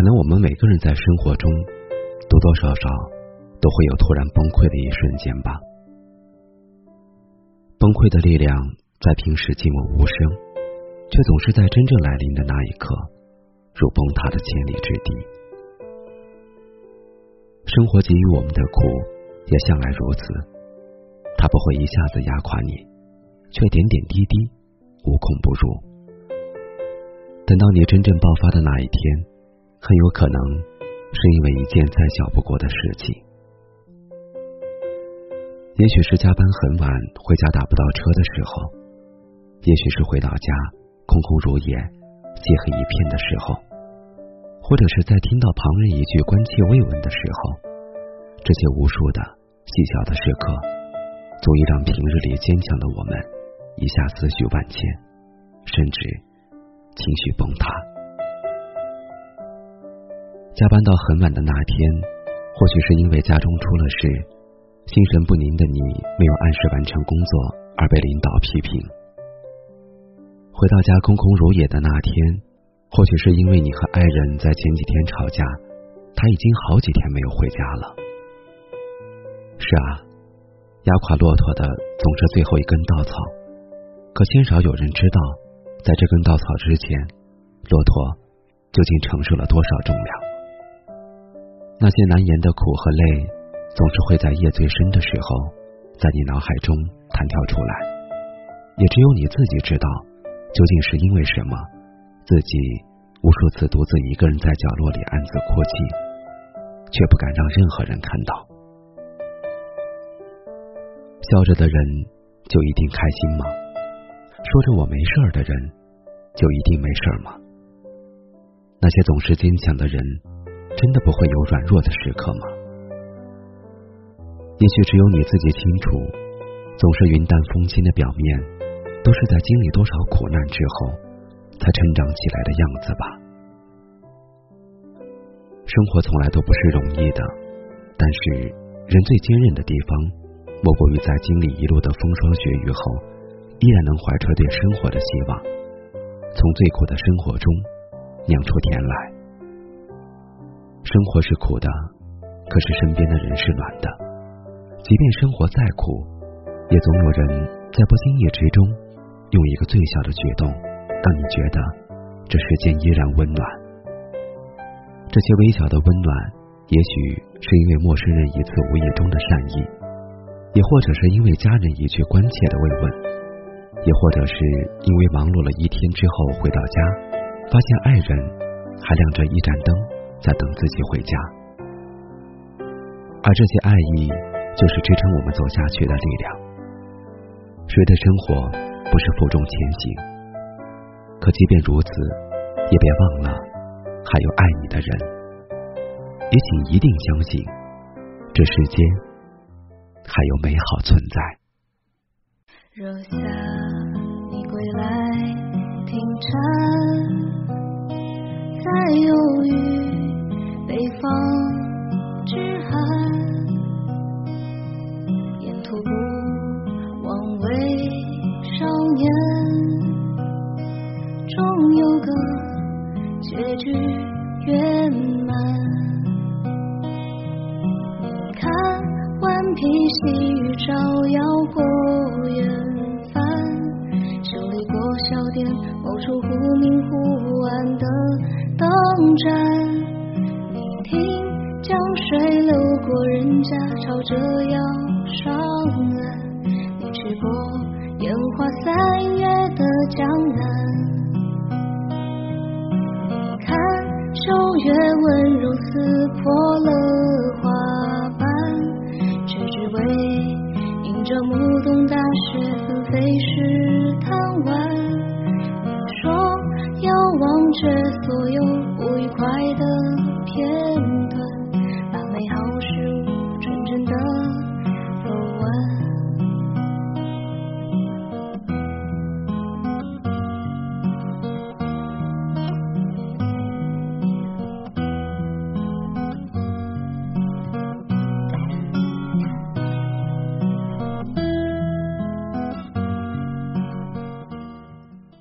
可能我们每个人在生活中多多少少都会有突然崩溃的一瞬间吧。崩溃的力量在平时静默无声，却总是在真正来临的那一刻，如崩塌的千里之堤。生活给予我们的苦也向来如此，它不会一下子压垮你，却点点滴滴无孔不入。等到你真正爆发的那一天。很有可能是因为一件再小不过的事情，也许是加班很晚回家打不到车的时候，也许是回到家空空如也、漆黑一片的时候，或者是在听到旁人一句关切慰问的时候，这些无数的细小的时刻，足以让平日里坚强的我们一下思绪万千，甚至情绪崩塌。加班到很晚的那天，或许是因为家中出了事，心神不宁的你没有按时完成工作而被领导批评。回到家空空如也的那天，或许是因为你和爱人在前几天吵架，他已经好几天没有回家了。是啊，压垮骆驼的总是最后一根稻草，可鲜少有人知道，在这根稻草之前，骆驼究竟承受了多少重量。那些难言的苦和累，总是会在夜最深的时候，在你脑海中弹跳出来。也只有你自己知道，究竟是因为什么，自己无数次独自一个人在角落里暗自哭泣，却不敢让任何人看到。笑着的人就一定开心吗？说着我没事儿的人，就一定没事儿吗？那些总是坚强的人。真的不会有软弱的时刻吗？也许只有你自己清楚，总是云淡风轻的表面，都是在经历多少苦难之后，才成长起来的样子吧。生活从来都不是容易的，但是人最坚韧的地方，莫过于在经历一路的风霜雪雨后，依然能怀揣对生活的希望，从最苦的生活中酿出甜来。生活是苦的，可是身边的人是暖的。即便生活再苦，也总有人在不经意之中，用一个最小的举动，让你觉得这世间依然温暖。这些微小的温暖，也许是因为陌生人一次无意中的善意，也或者是因为家人一句关切的慰问，也或者是因为忙碌了一天之后回到家，发现爱人还亮着一盏灯。在等自己回家，而这些爱意就是支撑我们走下去的力量。谁的生活不是负重前行？可即便如此，也别忘了还有爱你的人。也请一定相信，这世间还有美好存在。若夏你归来，听蝉结局圆满。你看顽皮细雨照耀过远帆，修理过小店某处忽明忽暗的灯盏。你听江水流过人家，朝着要上岸。你去过烟花三月的江南，着暮冬大雪纷飞时贪玩。你说要忘却所有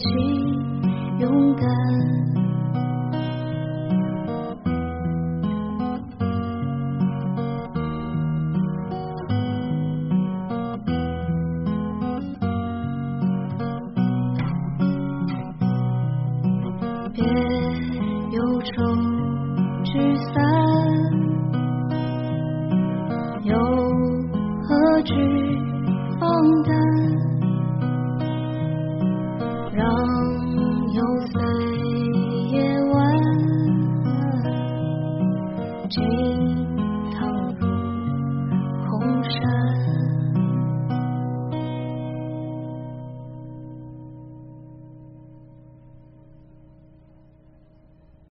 配得起勇敢。别忧愁聚散，又何惧放胆？